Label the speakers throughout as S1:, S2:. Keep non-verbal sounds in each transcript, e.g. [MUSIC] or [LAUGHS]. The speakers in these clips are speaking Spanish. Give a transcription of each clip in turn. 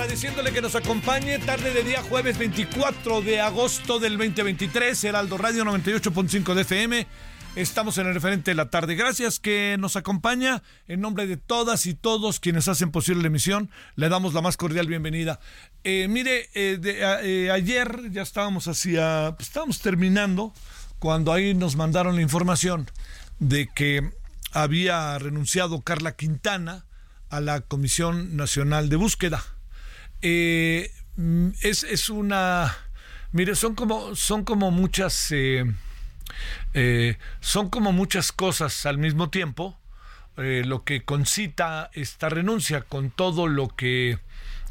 S1: Agradeciéndole que nos acompañe tarde de día jueves 24 de agosto del 2023, Heraldo Radio 98.5 de FM. Estamos en el referente de la tarde. Gracias que nos acompaña. En nombre de todas y todos quienes hacen posible la emisión, le damos la más cordial bienvenida. Eh, mire, eh, de- eh, ayer ya estábamos hacia, pues, estábamos terminando cuando ahí nos mandaron la información de que había renunciado Carla Quintana a la Comisión Nacional de Búsqueda. Eh, mm, es, es una. Mire, son como, son como muchas. eh, eh, son como muchas cosas al mismo tiempo. lo que concita esta renuncia con todo lo que.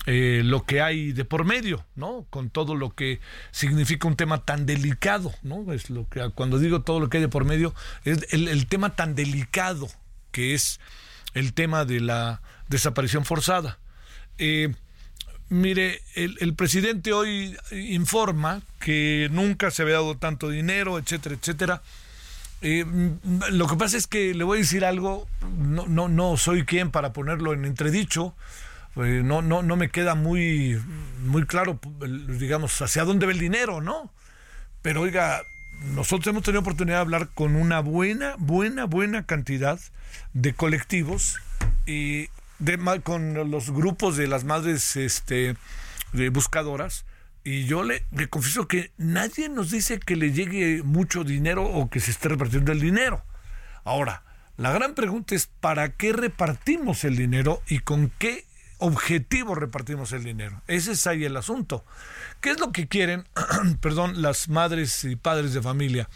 S1: lo que hay de por medio, ¿no? Con todo lo que significa un tema tan delicado, ¿no? Es lo que cuando digo todo lo que hay de por medio, es el, tema tan delicado que es el tema de la desaparición forzada. Mire, el, el presidente hoy informa que nunca se había dado tanto dinero, etcétera, etcétera. Eh, lo que pasa es que le voy a decir algo, no, no, no soy quien para ponerlo en entredicho, eh, no, no, no me queda muy, muy claro, digamos, hacia dónde va el dinero, ¿no? Pero oiga, nosotros hemos tenido oportunidad de hablar con una buena, buena, buena cantidad de colectivos y con los grupos de las madres este, buscadoras. Y yo le, confieso que nadie nos dice que le llegue mucho dinero o que se esté repartiendo el dinero. Ahora, la gran pregunta es ¿para qué repartimos el dinero y con qué objetivo repartimos el dinero? Ese es ahí el asunto. ¿Qué es lo que quieren, [CLEARS THROAT] perdón, las madres y padres de familia?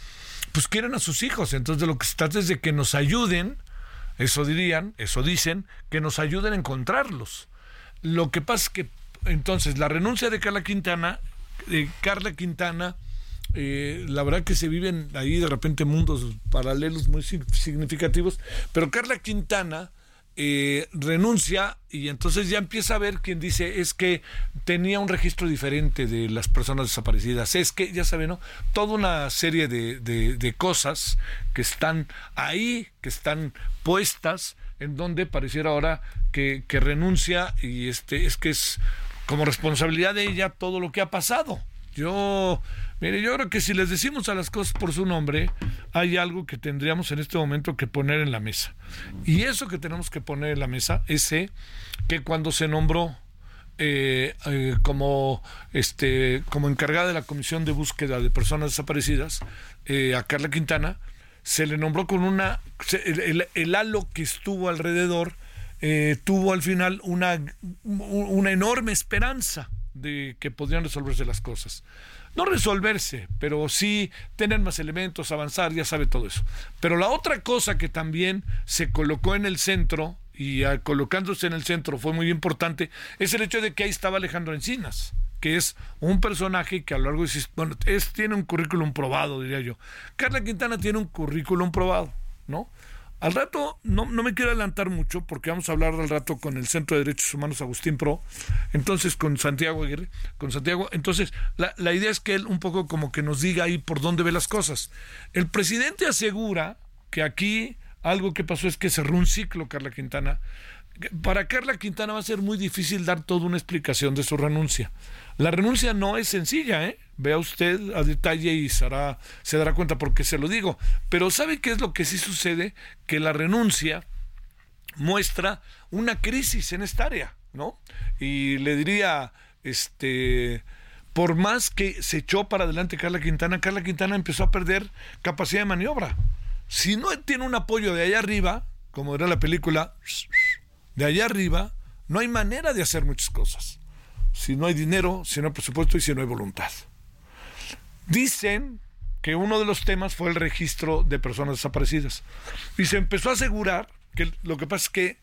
S1: Pues quieren a sus hijos. Entonces lo que se trata es de que nos ayuden, eso dirían, eso dicen, que nos ayuden a encontrarlos. Lo que pasa es que entonces, la renuncia de Carla Quintana, de Carla Quintana, eh, la verdad que se viven ahí de repente mundos paralelos muy significativos, pero Carla Quintana eh, renuncia y entonces ya empieza a ver quien dice es que tenía un registro diferente de las personas desaparecidas. Es que, ya saben, ¿no? Toda una serie de, de, cosas que están ahí, que están puestas, en donde pareciera ahora que, que renuncia y este es que es como responsabilidad de ella todo lo que ha pasado. Yo, mire, yo creo que si les decimos a las cosas por su nombre, hay algo que tendríamos en este momento que poner en la mesa. Y eso que tenemos que poner en la mesa es que cuando se nombró eh, eh, como este como encargada de la comisión de búsqueda de personas desaparecidas eh, a Carla Quintana se le nombró con una el, el halo que estuvo alrededor tuvo al final una una enorme esperanza de que podrían resolverse las cosas. No resolverse, pero sí tener más elementos, avanzar, ya sabe todo eso. Pero la otra cosa que también se colocó en el centro, y colocándose en el centro fue muy importante, es el hecho de que ahí estaba Alejandro Encinas que es un personaje que a lo largo de bueno, es, tiene un currículum probado, diría yo. Carla Quintana tiene un currículum probado, ¿no? Al rato, no, no, me quiero adelantar mucho porque vamos a hablar al rato con el Centro de Derechos Humanos Agustín Pro, entonces con Santiago Aguirre, con Santiago, entonces la, la idea es que él un poco como que nos diga ahí por dónde ve las cosas. El presidente asegura que aquí algo que pasó es que cerró un ciclo, Carla Quintana, para Carla Quintana va a ser muy difícil dar toda una explicación de su renuncia. La renuncia no es sencilla, ¿eh? Vea usted a detalle y se, dará cuenta por qué se lo digo. Pero ¿sabe qué es lo que sí sucede? Que la renuncia muestra una crisis en esta área, ¿no? Y le diría, este, por más que se echó para adelante Carla Quintana, Carla Quintana empezó a perder capacidad de maniobra. Si no tiene un apoyo de allá arriba, como era la película, de allá arriba, no hay manera de hacer muchas cosas. Si no hay dinero, si no hay presupuesto y si no hay voluntad. Dicen que uno de los temas fue el registro de personas desaparecidas. Y se empezó a asegurar que lo que pasa es que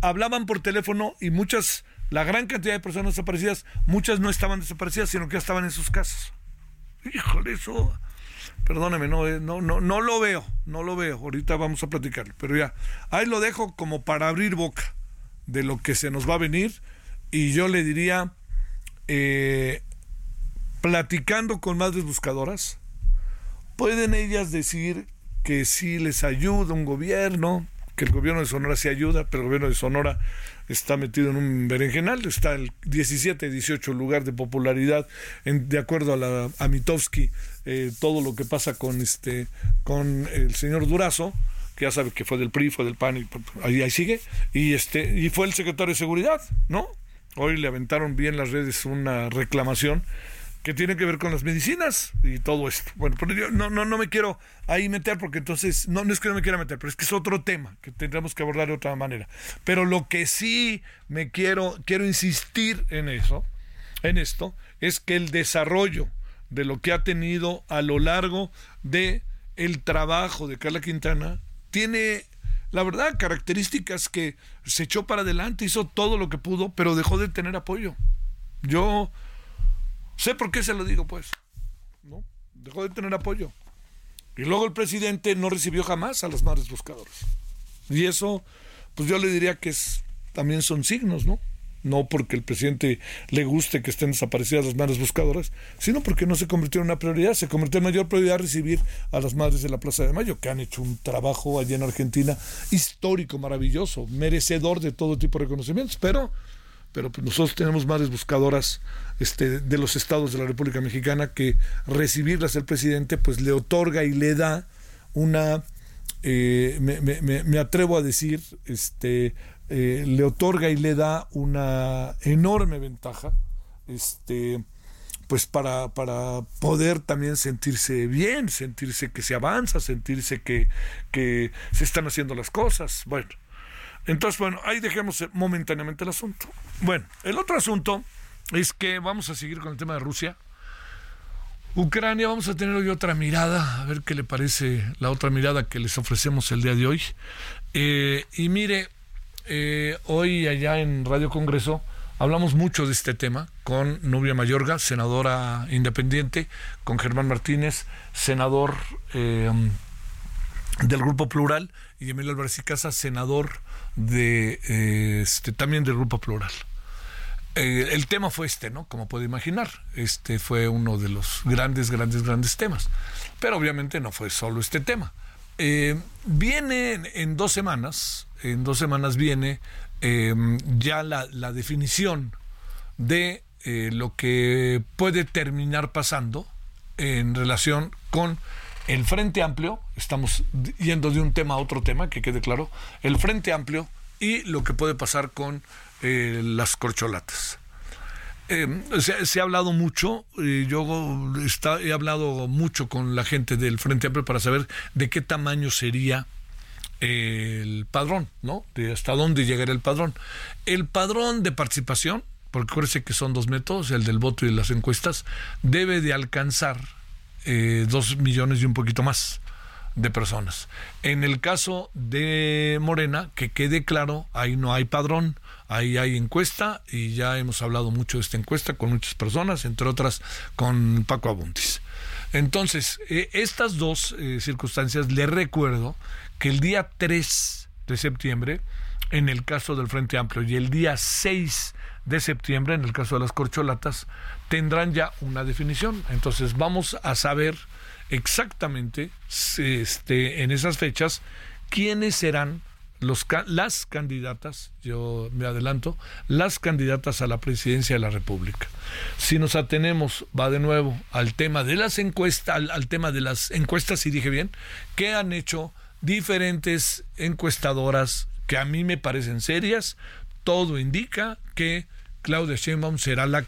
S1: hablaban por teléfono y muchas, la gran cantidad de personas desaparecidas, muchas no estaban desaparecidas, sino que ya estaban en sus casas. Híjole, eso, perdóneme, no, eh, no, no, no lo veo, no lo veo. Ahorita vamos a platicar, pero ya, ahí lo dejo como para abrir boca de lo que se nos va a venir y yo le diría, eh, platicando con madres buscadoras, pueden ellas decir que si les ayuda un gobierno, que el gobierno de Sonora sí ayuda, pero el gobierno de Sonora está metido en un berenjenal, está el 17, 18 lugar de popularidad, de acuerdo a la a eh, todo lo que pasa con este con el señor Durazo, que ya sabe que fue del PRI, fue del PAN, y ahí, ahí sigue, y este, y fue el secretario de seguridad, ¿no? Hoy le aventaron bien las redes una reclamación que tiene que ver con las medicinas y todo esto. Bueno, pero yo no, no, no me quiero ahí meter porque entonces, no, no es que no me quiera meter, pero es que es otro tema que tendremos que abordar de otra manera. Pero lo que sí me quiero, quiero insistir en eso, en esto, es que el desarrollo de lo que ha tenido a lo largo de el trabajo de Carla Quintana tiene, la verdad, características que se echó para adelante, hizo todo lo que pudo, pero dejó de tener apoyo. Yo sé por qué se lo digo, pues. ¿no? Dejó de tener apoyo. Y luego el presidente no recibió jamás a las madres buscadoras. Y eso, pues yo le diría que también son signos, ¿no? No porque el presidente le guste que estén desaparecidas las madres buscadoras, sino porque no se convirtió en una prioridad, se convirtió en mayor prioridad recibir a las madres de la Plaza de Mayo, que han hecho un trabajo allí en Argentina histórico, maravilloso, merecedor de todo tipo de reconocimientos, pero pero pues nosotros tenemos madres buscadoras este, de los estados de la República Mexicana que recibirlas el presidente pues le otorga y le da una eh, me, me, me, atrevo a decir este eh, le otorga y le da una enorme ventaja este pues para, para poder también sentirse bien, sentirse que se avanza, sentirse que, que se están haciendo las cosas. Bueno, entonces, bueno, ahí dejemos momentáneamente el asunto. Bueno, el otro asunto es que vamos a seguir con el tema de Rusia. Ucrania, vamos a tener hoy otra mirada, a ver qué le parece la otra mirada que les ofrecemos el día de hoy. Eh, y mire, eh, hoy allá en Radio Congreso Hablamos mucho de este tema con Nubia Mayorga, senadora independiente, con Germán Martínez, senador eh, del Grupo Plural, y Emilio Álvarez y Casa, senador eh, este, también del Grupo Plural. El tema fue este, ¿no? Como puede imaginar, este fue uno de los grandes, grandes, grandes temas. Pero obviamente no fue solo este tema. Viene en, dos semanas, en dos semanas viene ya la, definición de lo que puede terminar pasando en relación con el Frente Amplio, estamos yendo de un tema a otro tema, que quede claro, el Frente Amplio y lo que puede pasar con eh, las corcholatas. Eh, se, ha hablado mucho, yo está, he hablado mucho con la gente del Frente Amplio para saber de qué tamaño sería el padrón, ¿no? De hasta dónde llegaría el padrón. El padrón de participación, porque acuérdense que son dos métodos, el del voto y las encuestas, debe de alcanzar eh, dos millones y un poquito más de personas. En el caso de Morena, que quede claro, ahí no hay padrón, ahí hay encuesta y ya hemos hablado mucho de esta encuesta con muchas personas, entre otras con Paco Abuntis. Entonces, eh, estas dos eh, circunstancias, le recuerdo que el día 3 de septiembre, en el caso del Frente Amplio, y el día 6 de septiembre, en el caso de las corcholatas, tendrán ya una definición. Entonces vamos a saber exactamente este, en esas fechas quiénes serán los, las candidatas, yo me adelanto, las candidatas a la presidencia de la República. Si nos atenemos, va de nuevo al tema de las encuestas, al, tema de las encuestas, si dije bien, que han hecho diferentes encuestadoras que a mí me parecen serias, todo indica que Claudia Sheinbaum será la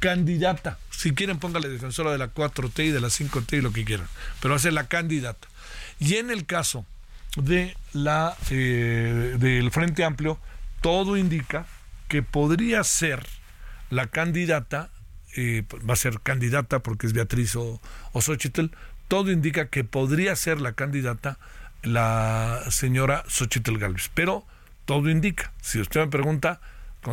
S1: candidata. Si quieren, póngale defensora de la 4T y de la 5T y lo que quieran, pero va a ser la candidata. Y en el caso de la eh, del Frente Amplio, todo indica que podría ser la candidata, eh, va a ser candidata porque es Beatriz o, o todo indica que podría ser la candidata la señora Xochitl Galvez. Pero todo indica. Si usted me pregunta,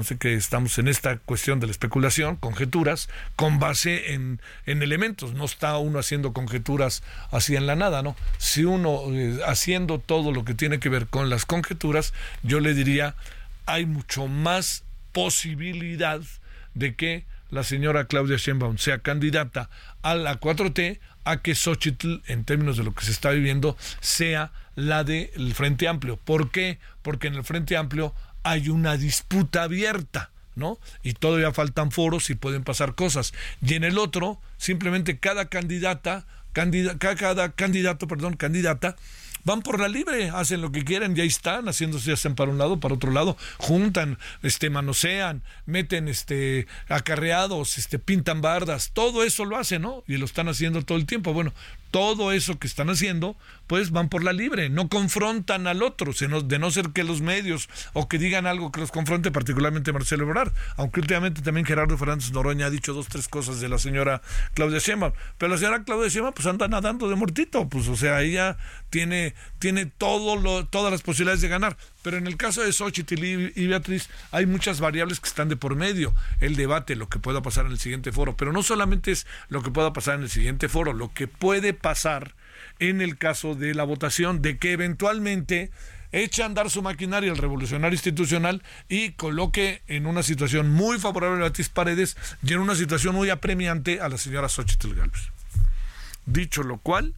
S1: sé que estamos en esta cuestión de la especulación, conjeturas, con base en, elementos. No está uno haciendo conjeturas así en la nada, ¿no? Si uno eh, haciendo todo lo que tiene que ver con las conjeturas, yo le diría, hay mucho más posibilidad de que la señora Claudia Sheinbaum sea candidata a la 4T a que Xochitl, en términos de lo que se está viviendo, sea la del Frente Amplio. ¿Por qué? Porque en el Frente Amplio hay una disputa abierta. ¿no? Y todavía faltan foros y pueden pasar cosas. Y en el otro, simplemente cada candidata, cada candidato, perdón, candidata van por la libre, hacen lo que quieren, ya están, haciéndose, hacen para un lado, para otro lado, juntan, este, manosean, meten este acarreados, este, pintan bardas, todo eso lo hacen, ¿no? Y lo están haciendo todo el tiempo. Bueno, todo eso que están haciendo, pues van por la libre, no confrontan al otro, de no ser que los medios o que digan algo que los confronte, particularmente Marcelo Ebrard, aunque últimamente también Gerardo Fernández Noroña ha dicho dos, tres cosas de la señora Claudia Sheinbaum, pero la señora Claudia Sheinbaum pues anda nadando de muertito, pues o sea, ella tiene, tiene todo lo, todas las posibilidades de ganar, pero en el caso de Xochitl y, Beatriz hay muchas variables que están de por medio. El debate, lo que pueda pasar en el siguiente foro, pero no solamente es lo que pueda pasar en el siguiente foro, lo que puede pasar en el caso de la votación, de que eventualmente eche a andar su maquinaria el revolucionario institucional y coloque en una situación muy favorable a Beatriz Paredes y en una situación muy apremiante a la señora Xochitl Gálvez. Dicho lo cual,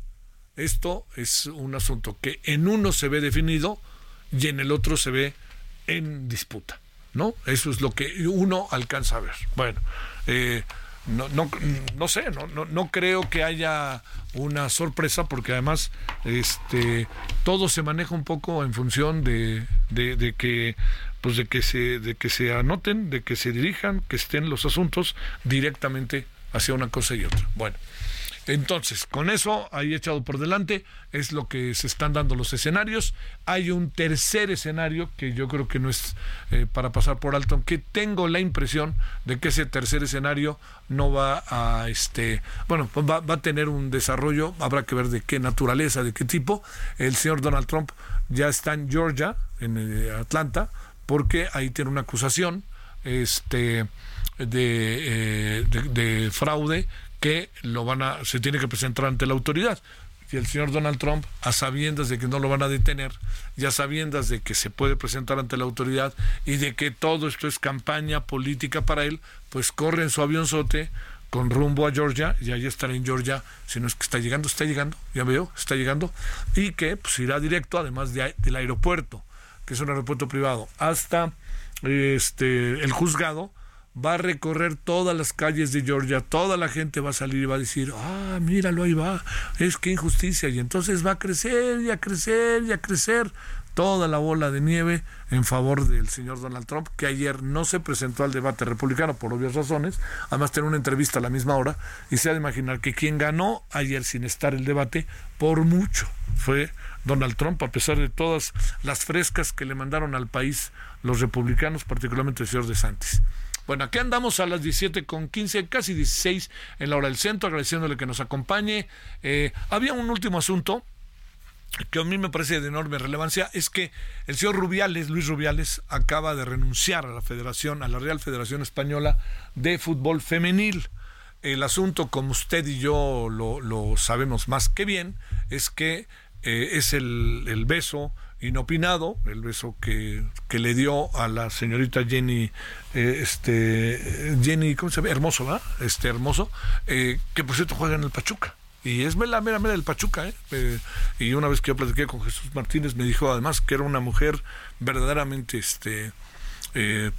S1: esto es un asunto que en uno se ve definido, y en el otro se ve en disputa, ¿no? Eso es lo que uno alcanza a ver. Bueno, eh, no, no, no sé, no, no, no creo que haya una sorpresa porque además este todo se maneja un poco en función de, de, de, que pues de que se de que se anoten, de que se dirijan, que estén los asuntos directamente hacia una cosa y otra. Bueno, entonces, con eso ahí echado por delante es lo que se están dando los escenarios. Hay un tercer escenario que yo creo que no es eh, para pasar por alto, aunque tengo la impresión de que ese tercer escenario no va a, este, bueno, pues va, a tener un desarrollo, habrá que ver de qué naturaleza, de qué tipo. El señor Donald Trump ya está en Georgia, en eh, Atlanta, porque ahí tiene una acusación este de, de, fraude que lo van a se tiene que presentar ante la autoridad. Y el señor Donald Trump, a sabiendas de que no lo van a detener, ya sabiendas de que se puede presentar ante la autoridad y de que todo esto es campaña política para él, pues corre en su avionzote con rumbo a Georgia, y ahí estará en Georgia, si no es que está llegando, está llegando, ya veo, está llegando, y que pues, irá directo, además de, del aeropuerto, que es un aeropuerto privado, hasta este el juzgado, va a recorrer todas las calles de Georgia, toda la gente va a salir y va a decir, ah, míralo, ahí va, es que injusticia, y entonces va a crecer y a crecer y a crecer toda la bola de nieve en favor del señor Donald Trump, que ayer no se presentó al debate republicano por obvias razones, además tiene una entrevista a la misma hora, y se ha de imaginar que quien ganó ayer sin estar el debate, por mucho, fue Donald Trump, a pesar de todas las frescas que le mandaron al país los republicanos, particularmente el señor DeSantis. Bueno, aquí andamos a las 17 con 15, casi 16 en la hora del centro, agradeciéndole que nos acompañe. Eh, había un último asunto que a mí me parece de enorme relevancia es que el señor Rubiales, Luis Rubiales, acaba de renunciar a la Federación, a la Real Federación Española de Fútbol Femenil. El asunto, como usted y yo lo, sabemos más que bien, es que eh, es el, el beso inopinado, el beso que, que, le dio a la señorita Jenny, eh, este, Jenny, ¿cómo se llama? Hermoso, ¿verdad? Este, hermoso, eh, que por cierto juega en el Pachuca. Y es la mera, mera del Pachuca, ¿eh? Y una vez que yo platiqué con Jesús Martínez, me dijo además que era una mujer verdaderamente, este,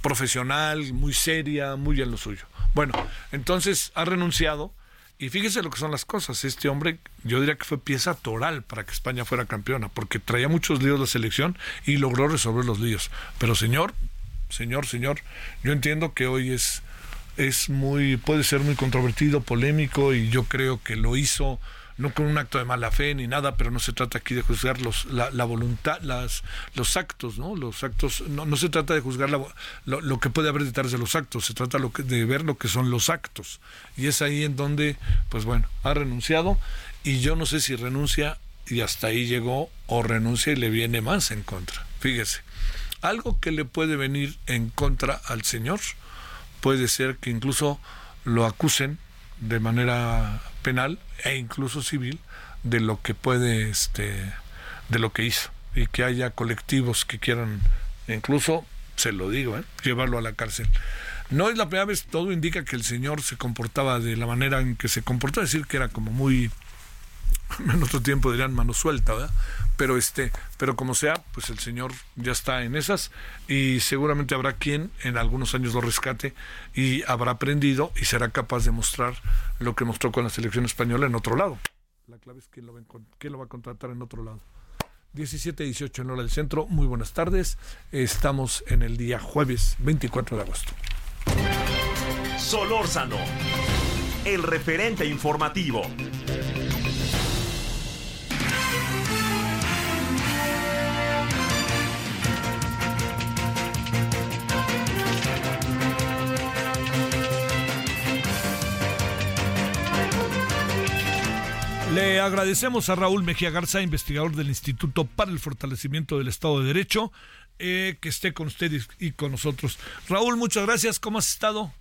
S1: profesional, muy seria, muy en lo suyo. Bueno, entonces ha renunciado y fíjese lo que son las cosas. Este hombre, yo diría que fue pieza toral para que España fuera campeona, porque traía muchos líos la selección y logró resolver los líos. Pero señor, señor, señor, yo entiendo que hoy es es muy puede ser muy controvertido, polémico y yo creo que lo hizo no con un acto de mala fe ni nada, pero no se trata aquí de juzgar los, la, voluntad, las, los actos, ¿no? Los actos, no, no se trata de juzgar lo, que puede haber detrás de los actos, se trata lo que, de ver lo que son los actos. Y es ahí en donde, pues bueno, ha renunciado y yo no sé si renuncia y hasta ahí llegó o renuncia y le viene más en contra. Fíjese, algo que le puede venir en contra al Señor puede ser que incluso lo acusen de manera penal e incluso civil de lo que puede este de lo que hizo y que haya colectivos que quieran incluso se lo digo ¿eh? llevarlo a la cárcel no es la primera vez todo indica que el señor se comportaba de la manera en que se comportó decir que era como muy [LAUGHS] en otro tiempo dirían mano suelta, ¿verdad? Pero este, pero como sea, pues el señor ya está en esas y seguramente habrá quien en algunos años lo rescate y habrá aprendido y será capaz de mostrar lo que mostró con la selección española en otro lado. La clave es quién lo va, quién lo va a contratar en otro lado. 17 18 en hora del centro. Muy buenas tardes. Estamos en el día jueves 24 de agosto.
S2: Solórzano, el referente informativo.
S1: Le agradecemos a Raúl Mejía Garza, investigador del Instituto para el Fortalecimiento del Estado de Derecho, eh, que esté con ustedes y con nosotros. Raúl, muchas gracias. ¿Cómo has estado?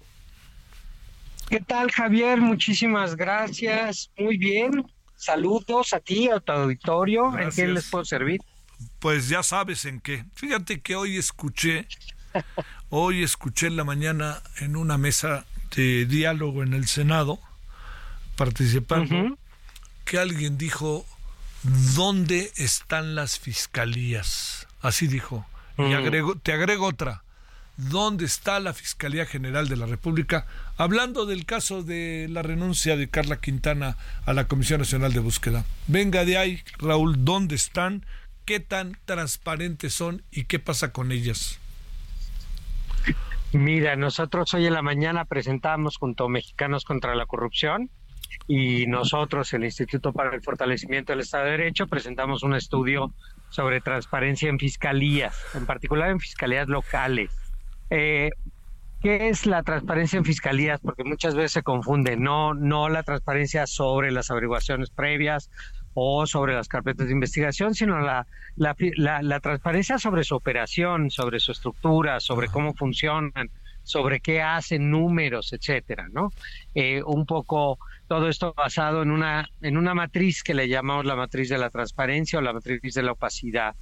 S3: ¿Qué tal, Javier? Muchísimas gracias. Muy bien. Saludos a ti, a tu auditorio. ¿En qué les puedo servir?
S1: Pues ya sabes en qué. Fíjate que hoy escuché, [LAUGHS] hoy escuché en la mañana en una mesa de diálogo en el Senado, participando que alguien dijo, ¿dónde están las fiscalías? Así dijo. Y agrego, te agrego otra. ¿Dónde está la Fiscalía General de la República? Hablando del caso de la renuncia de Carla Quintana a la Comisión Nacional de Búsqueda. Venga de ahí, Raúl, ¿dónde están? ¿Qué tan transparentes son y qué pasa con ellas?
S3: Mira, nosotros hoy en la mañana presentamos junto a Mexicanos contra la Corrupción y nosotros, el Instituto para el Fortalecimiento del Estado de Derecho, presentamos un estudio sobre transparencia en fiscalías, en particular en fiscalías locales. Eh, ¿Qué es la transparencia en fiscalías? Porque muchas veces se confunde, no, no la transparencia sobre las averiguaciones previas o sobre las carpetas de investigación, sino la, la, la transparencia sobre su operación, sobre su estructura, sobre cómo funcionan, sobre qué hacen, números, etcétera, ¿no? Eh, un poco todo esto basado en una, en una matriz que le llamamos la matriz de la transparencia o la matriz de la opacidad,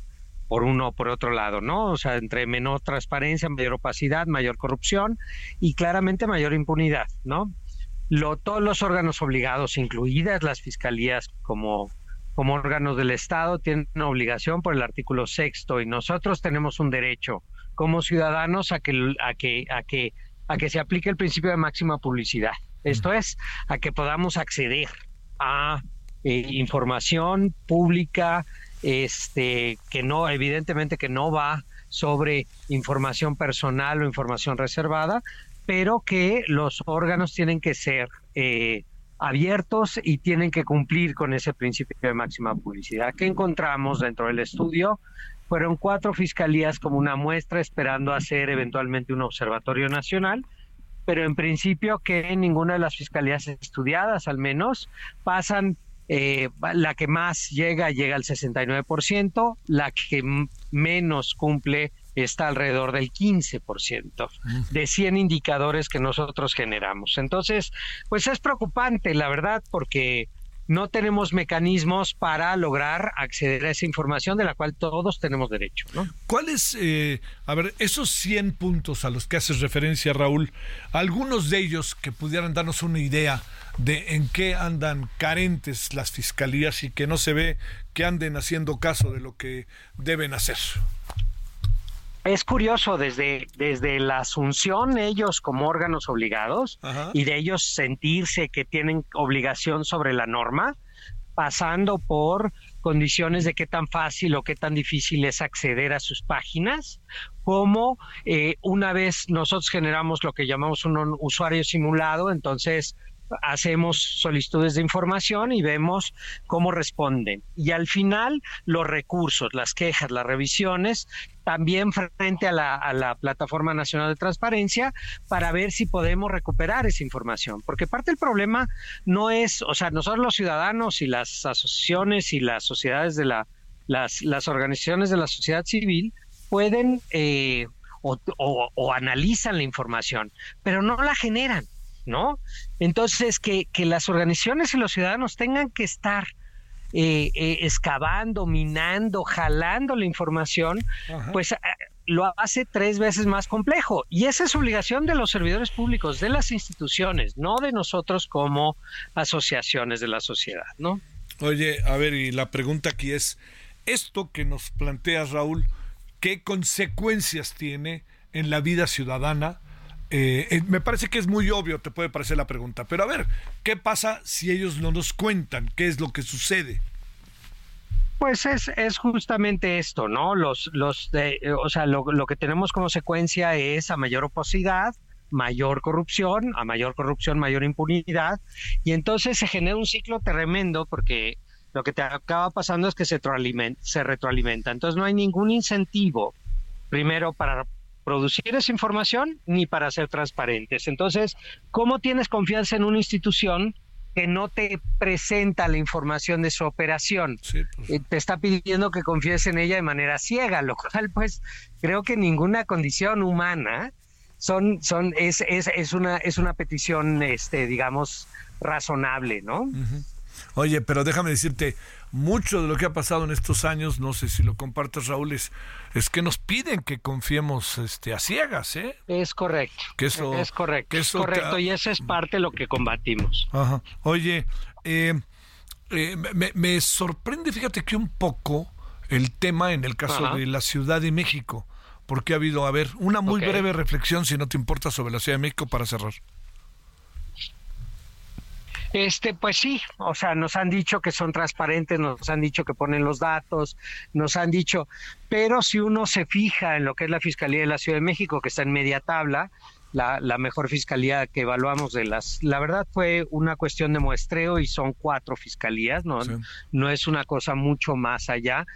S3: por uno o por otro lado, ¿no? O sea, entre menor transparencia, mayor opacidad, mayor corrupción y claramente mayor impunidad, ¿no? Lo, todos los órganos obligados, incluidas las fiscalías como como órganos del Estado tienen una obligación por el artículo sexto y nosotros tenemos un derecho como ciudadanos a que a que a que a que se aplique el principio de máxima publicidad. Esto es a que podamos acceder a eh, información pública este que no evidentemente que no va sobre información personal o información reservada, pero que los órganos tienen que ser eh, abiertos y tienen que cumplir con ese principio de máxima publicidad. ¿Qué encontramos dentro del estudio? Fueron cuatro fiscalías como una muestra esperando hacer eventualmente un observatorio nacional, pero en principio que ninguna de las fiscalías estudiadas al menos pasan eh, la que más llega llega al 69%, la que menos cumple está alrededor del 15% de 100 indicadores que nosotros generamos. Entonces, pues es preocupante, la verdad, porque no tenemos mecanismos para lograr acceder a esa información de la cual todos tenemos derecho. ¿no?
S1: ¿Cuáles, eh, a ver, esos 100 puntos a los que haces referencia, Raúl, algunos de ellos que pudieran darnos una idea de en qué andan carentes las fiscalías y que no se ve que anden haciendo caso de lo que deben hacer?
S3: Es curioso desde, desde la asunción ellos como órganos obligados y de ellos sentirse que tienen obligación sobre la norma, pasando por condiciones de qué tan fácil o qué tan difícil es acceder a sus páginas, como eh, una vez nosotros generamos lo que llamamos un usuario simulado, entonces hacemos solicitudes de información y vemos cómo responden. Y al final, los recursos, las quejas, las revisiones, también frente a la, Plataforma Nacional de Transparencia para ver si podemos recuperar esa información. Porque parte del problema no es, o sea, nosotros los ciudadanos y las asociaciones y las sociedades de la, las, las organizaciones de la sociedad civil pueden eh, o analizan la información, pero no la generan. ¿no? Entonces, que, que las organizaciones y los ciudadanos tengan que estar eh, eh, excavando, minando, jalando la información, pues eh, lo hace tres veces más complejo. Y esa es obligación de los servidores públicos, de las instituciones, no de nosotros como asociaciones de la sociedad, ¿no?
S1: Oye, a ver, y la pregunta aquí es, esto que nos plantea Raúl, ¿qué consecuencias tiene en la vida ciudadana? Eh, eh, me parece que es muy obvio, te puede parecer la pregunta, pero a ver, ¿qué pasa si ellos no nos cuentan? ¿Qué es lo que sucede?
S3: Pues es, es justamente esto, ¿no? Los, los de, eh, o sea, lo, lo que tenemos como secuencia es a mayor oposidad, mayor corrupción, a mayor corrupción, mayor impunidad, y entonces se genera un ciclo tremendo porque lo que te acaba pasando es que se se retroalimenta. Entonces no hay ningún incentivo, primero, para producir esa información ni para ser transparentes. Entonces, ¿cómo tienes confianza en una institución que no te presenta la información de su operación? Pues. Eh, te está pidiendo que confíes en ella de manera ciega, lo cual pues creo que ninguna condición humana son, son, es, es, es una, es una petición, este, digamos, razonable, ¿no?
S1: Oye, pero déjame decirte, mucho de lo que ha pasado en estos años, no sé si lo compartes Raúl, es, que nos piden que confiemos este, a ciegas, ¿eh?
S3: Es correcto. Que eso, es correcto. es correcto, y esa es parte de lo que combatimos.
S1: Ajá. Oye, eh, eh, me, sorprende, fíjate que un poco el tema en el caso de la Ciudad de México, porque ha habido, a ver, una muy breve reflexión, si no te importa, sobre la Ciudad de México para cerrar.
S3: Este, pues sí, o sea, nos han dicho que son transparentes, nos han dicho que ponen los datos, nos han dicho, pero si uno se fija en lo que es la Fiscalía de la Ciudad de México, que está en media tabla, la, la, mejor fiscalía que evaluamos de las. La verdad fue una cuestión de muestreo y son cuatro fiscalías, no, no es una cosa mucho más allá,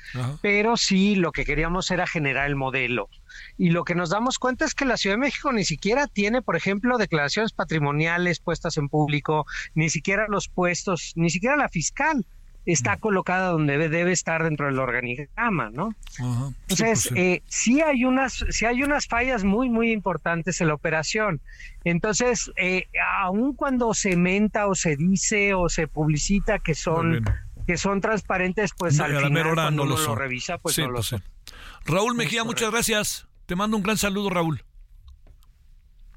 S3: pero sí lo que queríamos era generar el modelo. Y lo que nos damos cuenta es que la Ciudad de México ni siquiera tiene, por ejemplo, declaraciones patrimoniales puestas en público, ni siquiera los puestos, ni siquiera la fiscal está colocada donde debe estar dentro del organigrama, ¿no?
S1: Ajá. Sí,
S3: Entonces,
S1: pues, sí.
S3: eh, sí hay unas, sí hay unas fallas muy, muy importantes en la operación. Entonces, eh, aun cuando se menta o se dice o se publicita que son, que son transparentes, pues
S1: No,
S3: al final cuando
S1: no
S3: uno lo revisa, pues
S1: Sí,
S3: no lo
S1: pues
S3: son.
S1: Raúl Mejía, muchas gracias. Te mando un gran saludo, Raúl.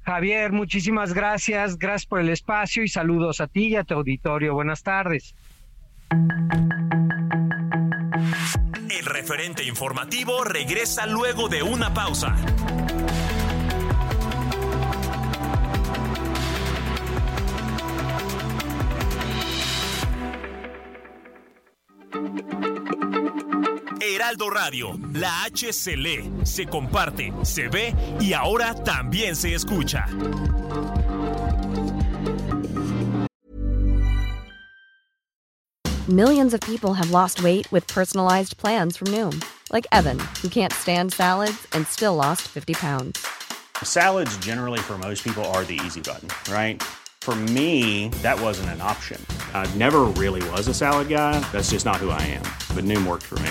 S3: Javier, muchísimas gracias, gracias por el espacio y saludos a ti y a tu auditorio. Buenas tardes.
S2: El referente informativo regresa luego de una pausa. Heraldo Radio, la H se lee, se comparte, se ve y ahora también se escucha.
S4: Millions of people have lost weight with personalized plans from Noom, like Evan, who can't stand salads and still lost 50 pounds.
S5: Salads, generally, for most people, are the easy button, right? For me, that wasn't an option. I never really was a salad guy. That's just not who I am. But Noom worked for me.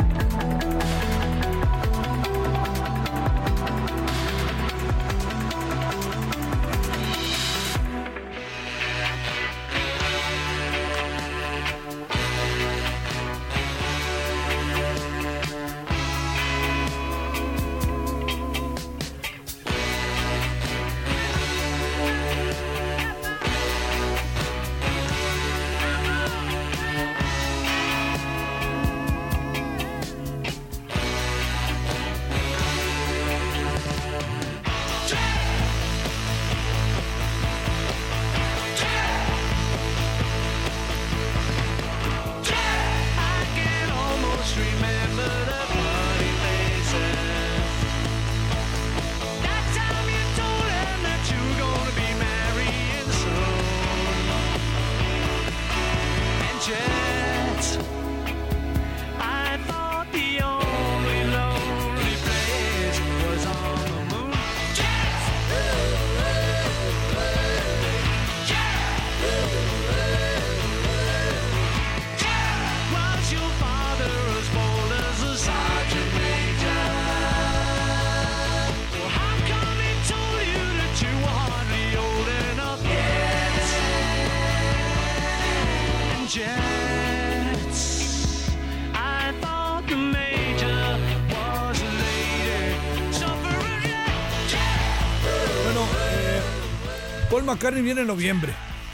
S1: McCartney viene en noviembre,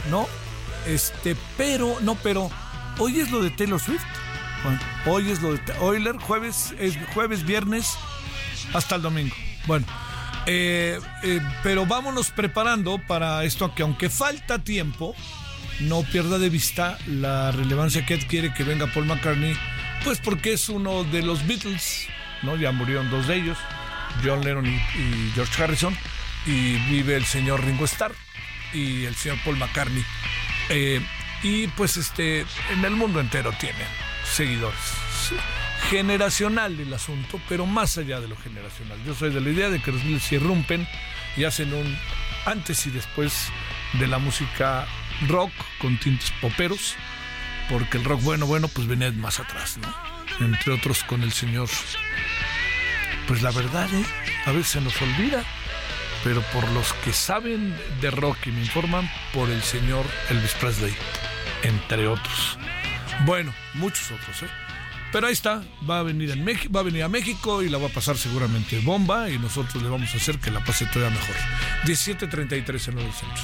S1: ¿no? Este, pero, no, pero, hoy es lo de Taylor Swift. Hoy es lo de Euler, jueves, es jueves, viernes, hasta el domingo. Bueno, eh, eh, pero vámonos preparando para esto, que aunque falta tiempo, no pierda de vista la relevancia que adquiere que venga Paul McCartney, pues porque es uno de los Beatles, ¿no? Ya murieron dos de ellos, John Lennon y, y George Harrison, y vive el señor Ringo Starr y el señor Paul McCartney. Eh, y pues este, en el mundo entero tienen seguidores. Sí, Generacional el asunto, pero más allá de lo generacional. Yo soy de la idea de que los Beatles se irrumpen y hacen un antes y después de la música rock con tintes poperos, porque el rock bueno, bueno, pues venía más atrás, ¿no? Entre otros con el señor. Pues la verdad, ¿eh? a veces se nos olvida, pero por los que saben de rock y me informan, por el señor Elvis Presley, entre otros. Bueno, muchos otros, ¿eh? Pero ahí está, va a venir en va a venir a México y la va a pasar seguramente bomba y nosotros le vamos a hacer que la pase todavía mejor. 17:33 en el centro.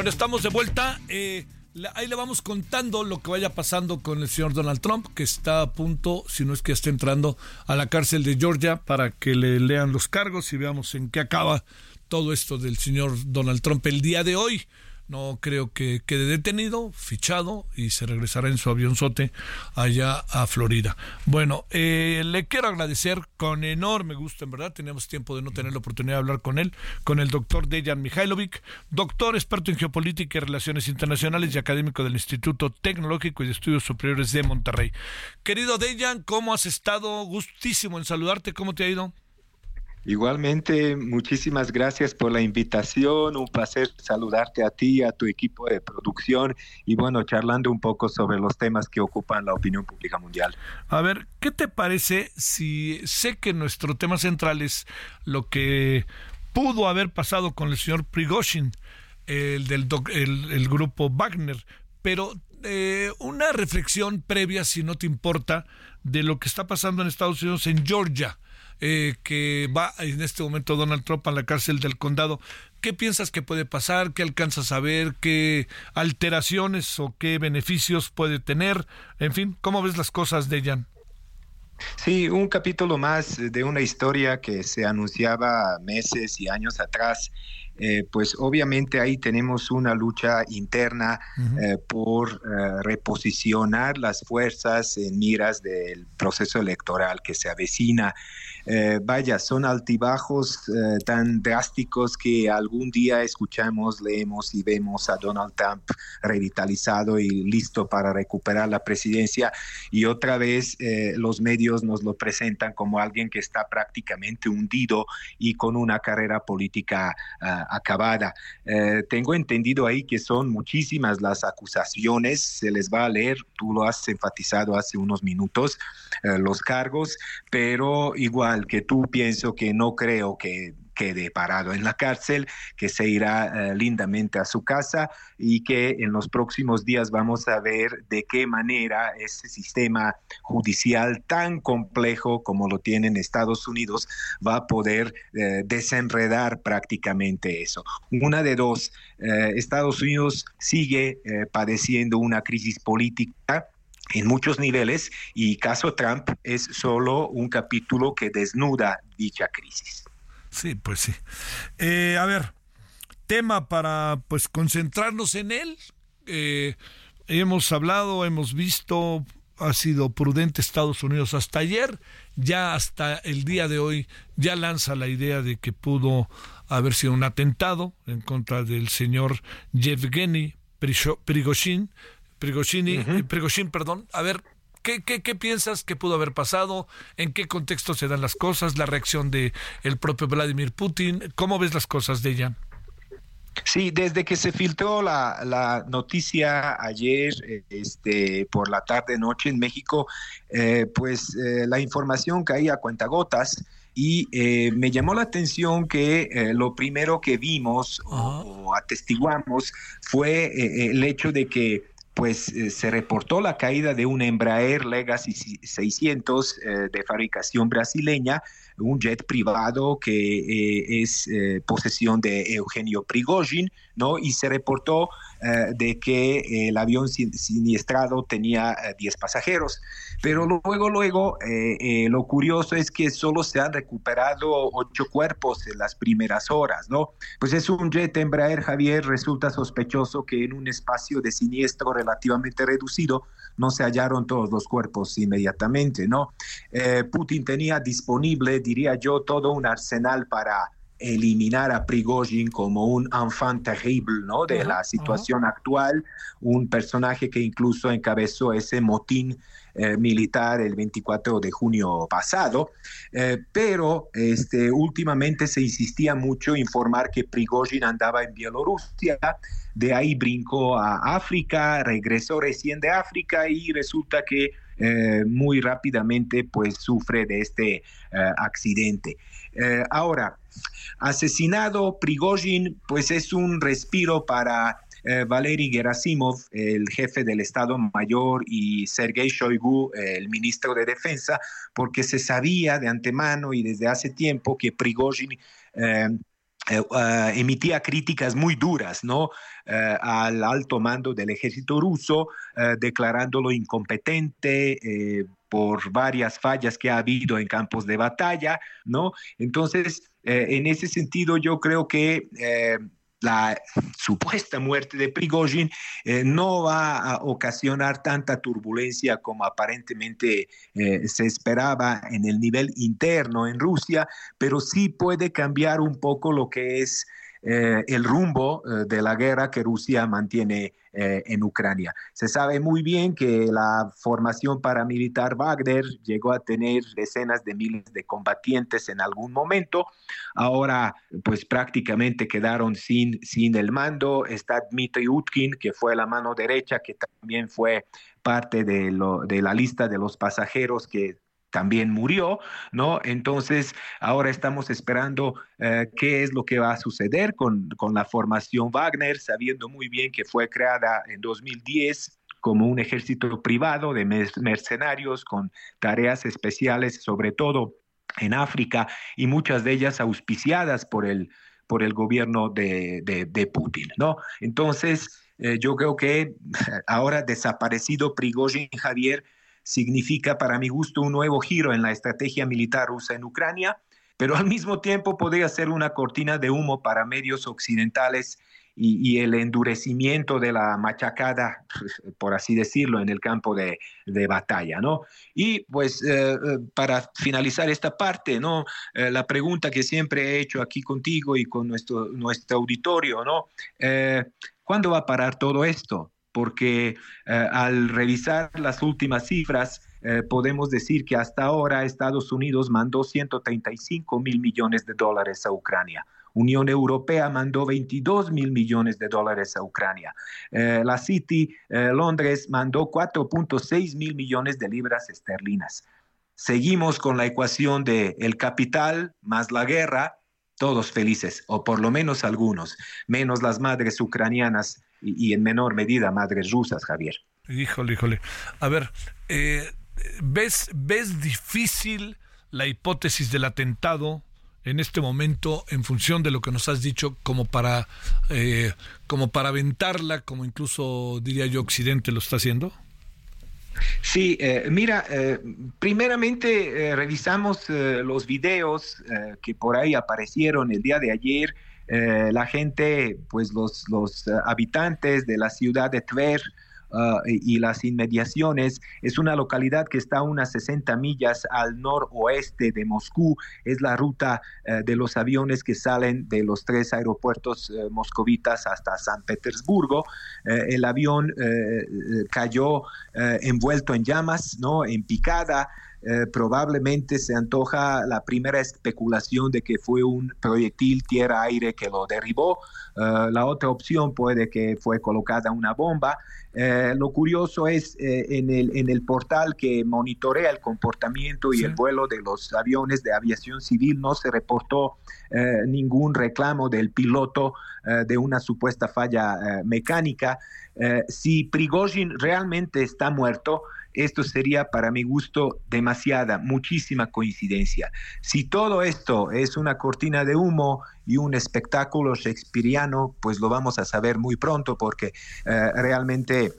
S1: Bueno, estamos de vuelta. Eh, ahí le vamos contando lo que vaya pasando con el señor Donald Trump, que está a punto, si no es que esté entrando a la cárcel de Georgia para que le lean los cargos y veamos en qué acaba todo esto del señor Donald Trump el día de hoy no creo que quede detenido, fichado y se regresará en su avionzote allá a Florida. Bueno, eh, le quiero agradecer con enorme gusto, en verdad, teníamos tiempo de no tener la oportunidad de hablar con él, con el doctor Dejan Mihailovic, doctor experto en geopolítica y relaciones internacionales y académico del Instituto Tecnológico y de Estudios Superiores de Monterrey. Querido Dejan, ¿cómo has estado? Gustísimo en saludarte, ¿cómo te ha ido?
S6: Igualmente, muchísimas gracias por la invitación. Un placer saludarte a ti, a tu equipo de producción y bueno, charlando un poco sobre los temas que ocupan la opinión pública mundial.
S1: A ver, ¿qué te parece si sé que nuestro tema central es lo que pudo haber pasado con el señor Prigozhin, el del el, grupo Wagner, pero eh, una reflexión previa, si no te importa, de lo que está pasando en Estados Unidos, en Georgia? Eh, que va en este momento Donald Trump a la cárcel del condado. ¿Qué piensas que puede pasar? ¿Qué alcanzas a ver? ¿Qué alteraciones o qué beneficios puede tener? En fin, ¿cómo ves las cosas, Dejan?
S6: Sí, un capítulo más de una historia que se anunciaba meses y años atrás. Eh, pues obviamente ahí tenemos una lucha interna eh, por reposicionar las fuerzas en miras del proceso electoral que se avecina. Eh, vaya, son altibajos eh, tan drásticos que algún día escuchamos, leemos y vemos a Donald Trump revitalizado y listo para recuperar la presidencia y otra vez eh, los medios nos lo presentan como alguien que está prácticamente hundido y con una carrera política ah, acabada. tengo entendido ahí que son muchísimas las acusaciones, se les va a leer, tú lo has enfatizado hace unos minutos, los cargos, pero igual que tú pienso que no creo que quede parado en la cárcel, que se irá eh, lindamente a su casa y que en los próximos días vamos a ver de qué manera ese sistema judicial tan complejo como lo tiene en Estados Unidos va a poder eh, desenredar prácticamente eso. Una de dos, eh, Estados Unidos sigue padeciendo una crisis política en muchos niveles y caso Trump es solo un capítulo que desnuda dicha crisis.
S1: Sí, pues sí. Eh, a ver, tema para pues concentrarnos en él. Eh, hemos hablado, hemos visto, ha sido prudente Estados Unidos hasta ayer, ya hasta el día de hoy ya lanza la idea de que pudo haber sido un atentado en contra del señor Yevgeny Prigozhin, Prigozhin, uh perdón. A ver, ¿qué, ¿qué, qué, piensas que pudo haber pasado? ¿En qué contexto se dan las cosas? ¿La reacción de el propio Vladimir Putin? ¿Cómo ves las cosas de ella?
S6: Sí, desde que se filtró la, la noticia ayer, este, por la tarde noche en México, eh, pues eh, la información caía a cuentagotas y eh, me llamó la atención que lo primero que vimos o, atestiguamos fue el hecho de que pues eh, se reportó la caída de un Embraer Legacy 600 eh, de fabricación brasileña, un jet privado que eh, es posesión de Eugenio Prigozhin, ¿no? Y se reportó de que el avión siniestrado tenía 10 pasajeros. Pero luego, luego, eh, eh, lo curioso es que solo se han recuperado ocho cuerpos en las primeras horas, ¿no? Pues es un jet Embraer, Javier, resulta sospechoso que en un espacio de siniestro relativamente reducido no se hallaron todos los cuerpos inmediatamente, ¿no? Eh, Putin tenía disponible, diría yo, todo un arsenal para eliminar a Prigozhin como un enfant terrible ¿no? de la situación actual, un personaje que incluso encabezó ese motín eh, militar el 24 de junio pasado, eh, pero este, últimamente se insistía mucho en informar que Prigozhin andaba en Bielorrusia, de ahí brincó a África, regresó recién de África y resulta que eh, muy rápidamente pues sufre de este accidente. Ahora, asesinado Prigozhin pues es un respiro para eh, Valery Gerasimov, el jefe del Estado Mayor, y Sergei Shoigu, el ministro de Defensa, porque se sabía de antemano y desde hace tiempo que Prigozhin eh, emitía críticas muy duras al alto mando del ejército ruso, declarándolo incompetente por varias fallas que ha habido en campos de batalla, ¿no? Entonces, en ese sentido, yo creo que la supuesta muerte de Prigozhin eh, no va a ocasionar tanta turbulencia como aparentemente eh, se esperaba en el nivel interno en Rusia, pero sí puede cambiar un poco lo que es eh, el rumbo eh, de la guerra que Rusia mantiene eh, en Ucrania. Se sabe muy bien que la formación paramilitar Wagner llegó a tener decenas de miles de combatientes en algún momento. Ahora, pues prácticamente quedaron sin, sin el mando. Está Dmitry Utkin, que fue la mano derecha, que también fue parte de, la lista de los pasajeros que también murió, ¿no? Entonces, ahora estamos esperando eh, qué es lo que va a suceder con, con, la formación Wagner, sabiendo muy bien que fue creada en 2010 como un ejército privado de mercenarios con tareas especiales, sobre todo en África, y muchas de ellas auspiciadas por el, por el gobierno de, de, Putin, ¿no? Entonces, eh, yo creo que [LAUGHS] ahora desaparecido Prigozhin Javier, significa para mi gusto un nuevo giro en la estrategia militar rusa en Ucrania, pero al mismo tiempo podría ser una cortina de humo para medios occidentales y, el endurecimiento de la machacada, por así decirlo, en el campo de, batalla, ¿no? Y pues eh, eh, para finalizar esta parte, ¿no? Eh, la pregunta que siempre he hecho aquí contigo y con nuestro, nuestro auditorio, ¿no? ¿Cuándo va a parar todo esto? Porque eh, al revisar las últimas cifras, eh, podemos decir que hasta ahora Estados Unidos mandó 135 mil millones de dólares a Ucrania. Unión Europea mandó 22 mil millones de dólares a Ucrania. Eh, la City, Londres, mandó 4.6 mil millones de libras esterlinas. Seguimos con la ecuación de el capital más la guerra, todos felices, o por lo menos algunos, menos las madres ucranianas y, en menor medida madres rusas, Javier.
S1: Híjole, híjole. A ver, eh, ¿ves, ¿ves difícil la hipótesis del atentado en este momento en función de lo que nos has dicho como para eh, como para aventarla como incluso diría yo Occidente lo está haciendo
S6: Sí, eh, mira, primeramente revisamos los videos que por ahí aparecieron el día de ayer eh, la gente, pues los, los eh, habitantes de la ciudad de Tver, uh, y, las inmediaciones. Es una localidad que está a unas 60 millas al noroeste de Moscú. Es la ruta uh, de los aviones que salen de los tres aeropuertos moscovitas hasta San Petersburgo. el avión cayó envuelto en llamas, ¿no? en picada. Eh, probablemente se antoja la primera especulación de que fue un proyectil tierra-aire que lo derribó. Eh, la otra opción puede que fue colocada una bomba. Eh, lo curioso es en, el, en el portal que monitorea el comportamiento y el vuelo de los aviones de aviación civil no se reportó ningún reclamo del piloto de una supuesta falla mecánica. si Prigozhin realmente está muerto, esto sería para mi gusto demasiada, muchísima coincidencia. Si todo esto es una cortina de humo y un espectáculo shakespeariano, pues lo vamos a saber muy pronto porque eh, realmente...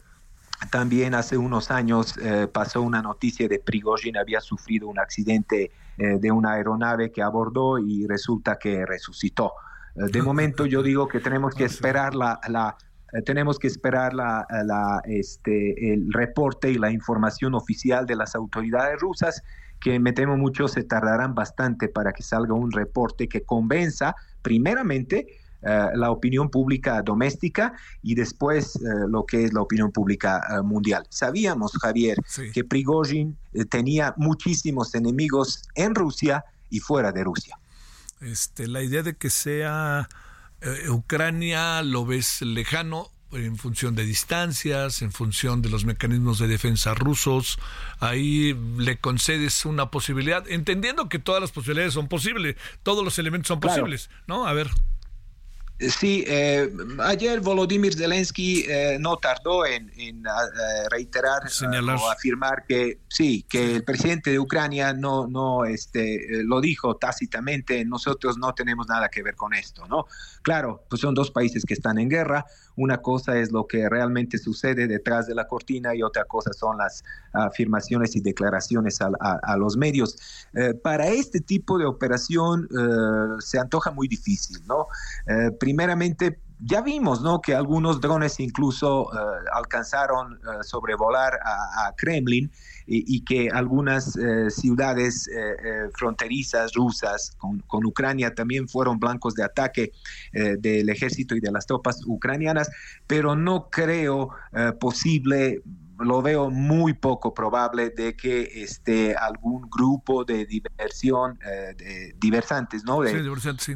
S6: También hace unos años eh, pasó una noticia de Prigozhin había sufrido un accidente eh, de una aeronave que abordó y resulta que resucitó. de momento yo digo que tenemos que esperar la, la eh, tenemos que esperar la, este, el reporte y la información oficial de las autoridades rusas, que me temo mucho se tardarán bastante para que salga un reporte que convenza primeramente eh, la opinión pública doméstica y después eh, lo que es la opinión pública mundial. Sabíamos, Javier, que Prigozhin tenía muchísimos enemigos en Rusia y fuera de Rusia.
S1: Este, la idea de que sea eh, Ucrania lo ves lejano en función de distancias, en función de los mecanismos de defensa rusos, ahí le concedes una posibilidad, entendiendo que todas las posibilidades son posibles, todos los elementos son posibles, ¿no? A ver.
S6: Sí, eh, ayer Volodymyr Zelensky eh, no tardó en, reiterar o afirmar que sí, que el presidente de Ucrania no, no, este, lo dijo tácitamente. Nosotros no tenemos nada que ver con esto, ¿no? Claro, pues son dos países que están en guerra. Una cosa es lo que realmente sucede detrás de la cortina y otra cosa son las afirmaciones y declaraciones a, los medios. Eh, para este tipo de operación se antoja muy difícil, ¿no? primeramente, ya vimos ¿no? que algunos drones incluso eh, alcanzaron uh, sobrevolar a, Kremlin y, que algunas eh, ciudades fronterizas rusas con, con, Ucrania también fueron blancos de ataque del ejército y de las tropas ucranianas, pero no creo posible lo veo muy poco probable de que este, algún grupo de diversión, eh, de diversantes, ¿no?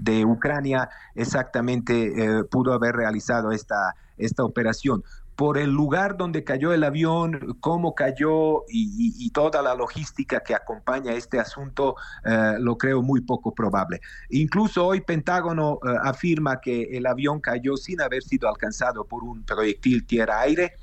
S6: De, Ucrania exactamente eh, pudo haber realizado esta, esta operación por el lugar donde cayó el avión, cómo cayó y, toda la logística que acompaña este asunto, eh, lo creo muy poco probable. Incluso hoy Pentágono afirma que el avión cayó sin haber sido alcanzado por un proyectil tierra-aire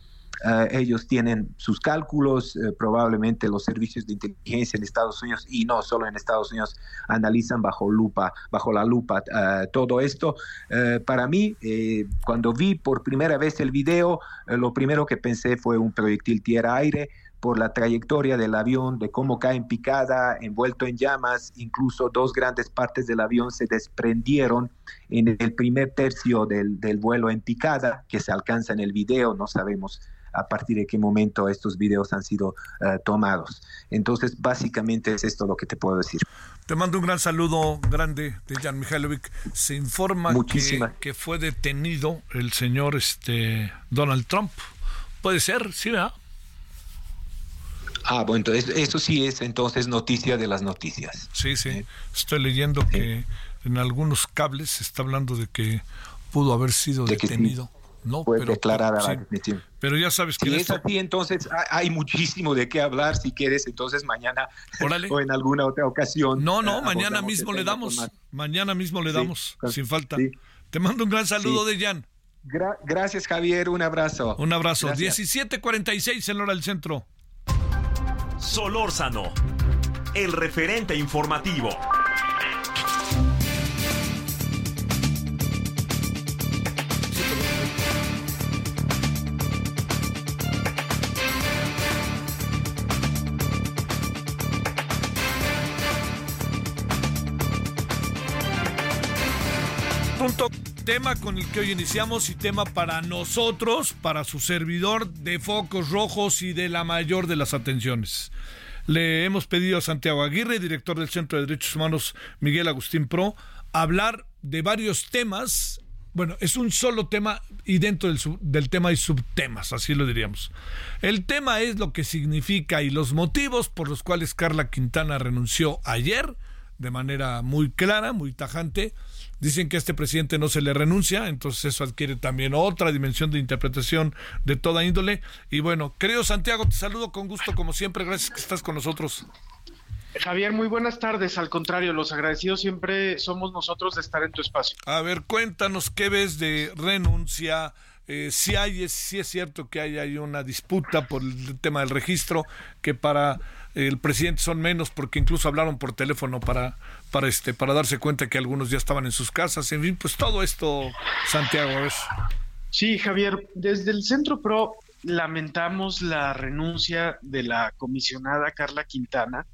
S6: Ah, ellos tienen sus cálculos, eh, probablemente los servicios de inteligencia en Estados Unidos y no solo en Estados Unidos analizan bajo lupa, bajo la lupa ah, todo esto. Eh, para mí, eh, cuando vi por primera vez el video, lo primero que pensé fue un proyectil tierra-aire por la trayectoria del avión, de cómo cae en picada, envuelto en llamas, incluso dos grandes partes del avión se desprendieron en el primer tercio del vuelo en picada, que se alcanza en el video, no sabemos a partir de qué momento estos videos han sido eh, tomados. Entonces, básicamente es esto lo que te puedo decir.
S1: Te mando un gran saludo grande de Jan Mikhailovic. Se informa que, que, fue detenido el señor este, Donald Trump. Puede ser, sí, ¿verdad?
S6: Ah, bueno, entonces eso sí es entonces noticia de las noticias.
S1: Sí, sí. Estoy leyendo que en algunos cables se está hablando de que pudo haber sido detenido. No,
S6: puede pero, declarar a la
S1: Pero ya sabes que...
S6: Si es así, entonces hay muchísimo de qué hablar. Si quieres, entonces mañana o en alguna otra ocasión.
S1: No, no, mañana mismo le damos. Mañana mismo le damos, sin falta. Te mando un gran saludo de Jan.
S6: gracias, Javier. Un abrazo.
S1: Un abrazo. 17:46 en hora del centro.
S2: Solórzano, el referente informativo.
S1: Tema con el que hoy iniciamos y tema para nosotros, para su servidor de focos rojos y de la mayor de las atenciones. Le hemos pedido a Santiago Aguirre, director del Centro de Derechos Humanos Miguel Agustín Pro, hablar de varios temas. Bueno, es un solo tema y dentro del, del tema hay subtemas, así lo diríamos. El tema es lo que significa y los motivos por los cuales Carla Quintana renunció ayer de manera muy clara, muy tajante Dicen que a este presidente no se le renuncia, entonces eso adquiere también otra dimensión de interpretación de toda índole. Y bueno, querido Santiago, te saludo con gusto como siempre, gracias que estás con nosotros.
S7: Javier, muy buenas tardes. Al contrario, los agradecidos siempre somos nosotros de estar en tu espacio.
S1: A ver, cuéntanos qué ves de renuncia, eh, si hay, si es cierto que hay, hay, una disputa por el tema del registro, que para el presidente son menos porque incluso hablaron por teléfono para, para, este, para darse cuenta que algunos ya estaban en sus casas. En fin, pues todo esto, Santiago, es.
S7: Sí, Javier, desde el Centro PRO lamentamos la renuncia de la comisionada Carla Quintana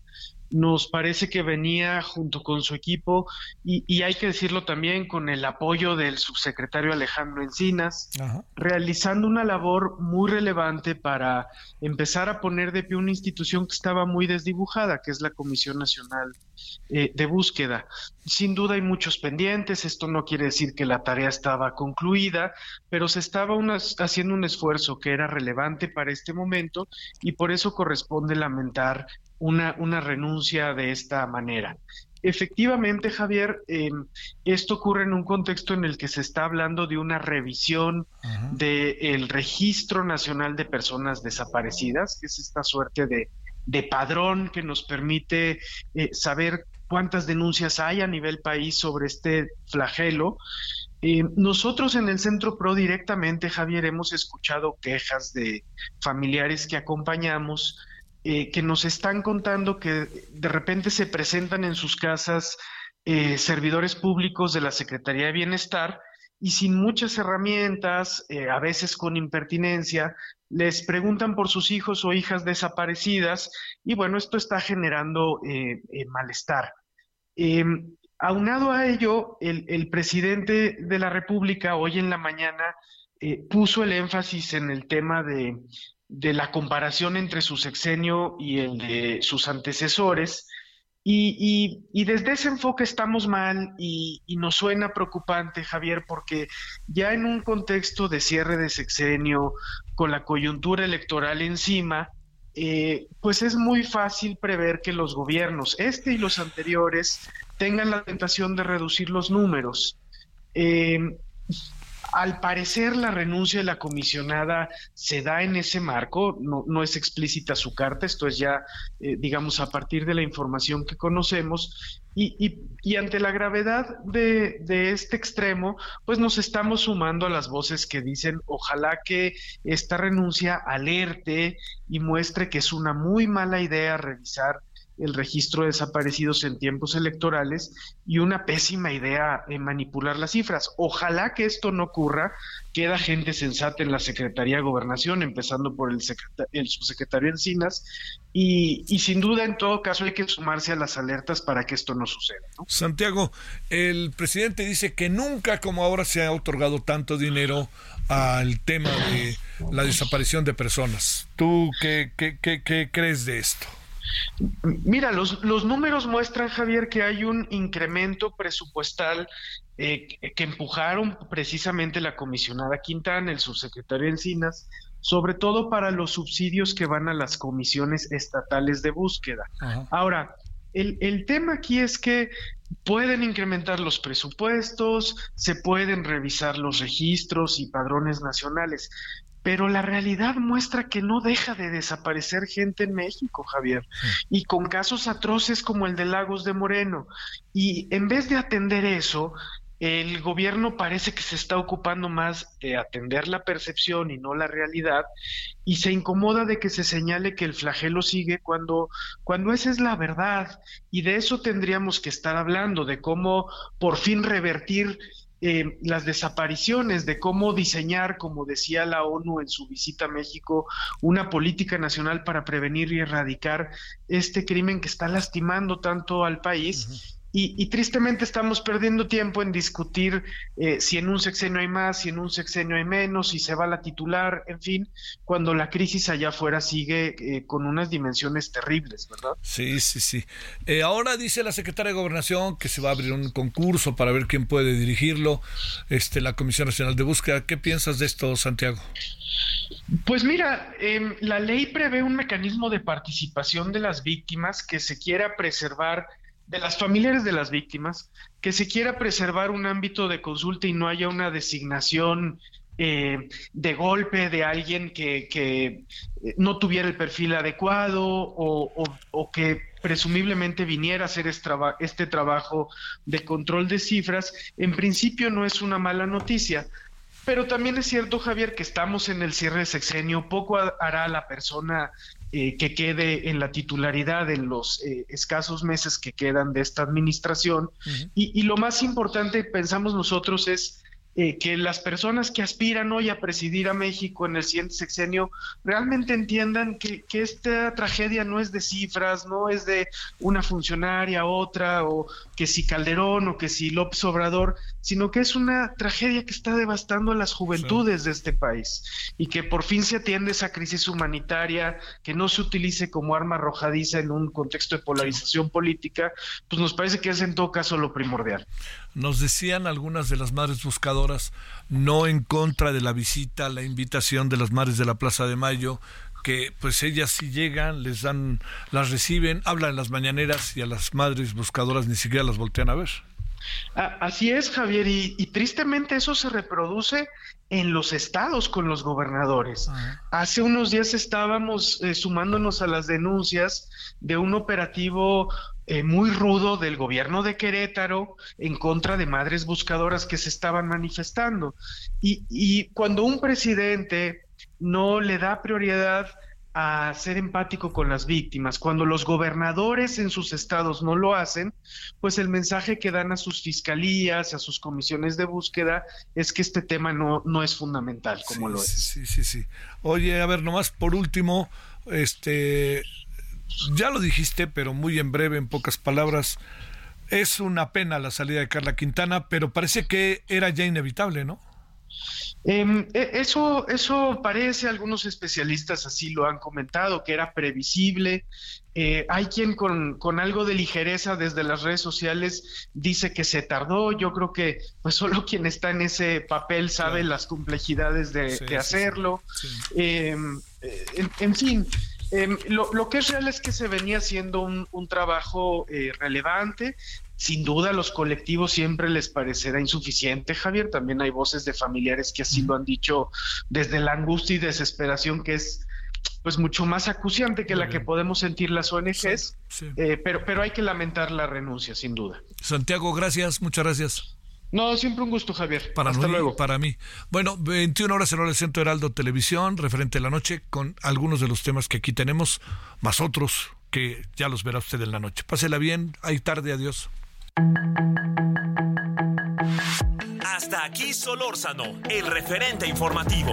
S7: nos parece que venía junto con su equipo y, hay que decirlo también con el apoyo del subsecretario Alejandro Encinas, realizando una labor muy relevante para empezar a poner de pie una institución que estaba muy desdibujada, que es la Comisión Nacional eh, de Búsqueda. Sin duda hay muchos pendientes, esto no quiere decir que la tarea estaba concluida, pero se estaba haciendo un esfuerzo que era relevante para este momento y por eso corresponde lamentar una, una renuncia de esta manera. Efectivamente, Javier, em, esto ocurre en un contexto en el que se está hablando de una revisión del Registro Nacional de Personas Desaparecidas, que es esta suerte de, de padrón que nos permite eh, saber cuántas denuncias hay a nivel país sobre este flagelo Eh, nosotros en el Centro PRO directamente, Javier, hemos escuchado quejas de familiares que acompañamos eh, que nos están contando que de repente se presentan en sus casas eh, servidores públicos de la Secretaría de Bienestar y sin muchas herramientas, a veces con impertinencia, les preguntan por sus hijos o hijas desaparecidas y bueno, esto está generando malestar. Em, Aunado a ello, el, presidente de la República hoy en la mañana eh, puso el énfasis en el tema de, la comparación entre su sexenio y el de sus antecesores. Y, desde ese enfoque estamos mal y, nos suena preocupante, Javier, porque ya en un contexto de cierre de sexenio, con la coyuntura electoral encima, eh, pues es muy fácil prever que los gobiernos, este y los anteriores, tengan la tentación de reducir los números. Eh, al parecer la renuncia de la comisionada se da en ese marco, no, es explícita su carta, esto es ya, eh, digamos, a partir de la información que conocemos, y, ante la gravedad de, de, este extremo, pues nos estamos sumando a las voces que dicen, ojalá que esta renuncia alerte y muestre que es una muy mala idea revisar el registro de desaparecidos en tiempos electorales y una pésima idea en manipular las cifras. Ojalá que esto no ocurra. Queda gente sensata en la Secretaría de Gobernación, empezando por el, el subsecretario Encinas, y, sin duda, en todo caso, hay que sumarse a las alertas para que esto no suceda.
S1: Santiago, el presidente dice que nunca como ahora se ha otorgado tanto dinero al tema de la desaparición de personas. ¿Tú qué, qué, qué, qué crees de esto?
S7: Mira, los, los números muestran, Javier, que hay un incremento presupuestal eh, que empujaron precisamente la comisionada Quintana, el subsecretario Encinas, sobre todo para los subsidios que van a las comisiones estatales de búsqueda. Ahora, el, el, tema aquí es que pueden incrementar los presupuestos, se pueden revisar los registros y padrones nacionales, pero la realidad muestra que no deja de desaparecer gente en México, Javier, y con casos atroces como el de Lagos de Moreno. Y en vez de atender eso, el gobierno parece que se está ocupando más de atender la percepción y no la realidad y se incomoda de que se señale que el flagelo sigue cuando cuando esa es la verdad y de eso tendríamos que estar hablando de cómo por fin revertir eh, las desapariciones, de cómo diseñar, como decía la ONU en su visita a México, una política nacional para prevenir y erradicar este crimen que está lastimando tanto al país. Y, tristemente estamos perdiendo tiempo en discutir eh, si en un sexenio hay más, si en un sexenio hay menos, si se va la titular, en fin, cuando la crisis allá afuera sigue eh, con unas dimensiones terribles, ¿verdad?
S1: Sí, sí, sí. Eh, ahora dice la secretaria de Gobernación que se va a abrir un concurso para ver quién puede dirigirlo, este, la Comisión Nacional de Búsqueda. ¿Qué piensas de esto, Santiago?
S7: Pues mira, em, la ley prevé un mecanismo de participación de las víctimas que se quiera preservar de las familiares de las víctimas, que se quiera preservar un ámbito de consulta y no haya una designación eh, de golpe de alguien que, eh, no tuviera el perfil adecuado o, que presumiblemente viniera a hacer este, este, trabajo de control de cifras, en principio no es una mala noticia. Pero también es cierto, Javier, que estamos en el cierre de sexenio, poco hará la persona eh, que quede en la titularidad en los eh, escasos meses que quedan de esta administración. y, y, lo más importante, pensamos nosotros, es eh, que las personas que aspiran hoy a presidir a México en el siguiente sexenio realmente entiendan que, esta tragedia no es de cifras, no es de una funcionaria, otra, o que si Calderón o que si López Obrador, sino que es una tragedia que está devastando a las juventudes de este país y que por fin se atiende esa crisis humanitaria, que no se utilice como arma arrojadiza en un contexto de polarización política, pues nos parece que es en todo caso lo primordial.
S1: Nos decían algunas de las madres buscadoras, no en contra de la visita, la invitación de las madres de la Plaza de Mayo, que pues ellas si llegan, les dan, las reciben, hablan en las mañaneras y a las madres buscadoras ni siquiera las voltean a ver.
S7: Así es, Javier, y, tristemente eso se reproduce en los estados con los gobernadores. Hace unos días estábamos eh, sumándonos a las denuncias de un operativo eh, muy rudo del gobierno de Querétaro en contra de madres buscadoras que se estaban manifestando. Y, y cuando un presidente no le da prioridad a ser empático con las víctimas. Cuando los gobernadores en sus estados no lo hacen, pues el mensaje que dan a sus fiscalías, a sus comisiones de búsqueda, es que este tema no, no es fundamental como lo es.
S1: Sí, sí, sí. Oye, a ver, nomás por último, este, ya lo dijiste, pero muy en breve, en pocas palabras, es una pena la salida de Carla Quintana, pero parece que era ya inevitable, ¿no?
S7: Em, e, eso, eso parece, algunos especialistas así lo han comentado, que era previsible. Eh, hay quien con, con, algo de ligereza desde las redes sociales dice que se tardó. Yo creo que pues solo [LAUGHS] quien está en ese papel sabe las complejidades de, hacerlo. Em, eh, en, fin, em, lo, lo, que es real es que se venía haciendo un, un trabajo eh, relevante. Sin duda los colectivos siempre les parecerá insuficiente, Javier. También hay voces de familiares que así lo han dicho desde la angustia y desesperación que es pues mucho más acuciante que la que podemos sentir las ONGs, eh, pero, pero hay que lamentar la renuncia, sin duda.
S1: Santiago, gracias, muchas gracias.
S7: No, siempre un gusto, Javier.
S1: Para Hasta luego. Para mí. Bueno, 21 horas en el Centro Heraldo Televisión, referente a la noche, con algunos de los temas que aquí tenemos, más otros que ya los verá usted en la noche. Pásela bien, hay tarde, adiós.
S2: Hasta aquí Solórzano, el referente informativo.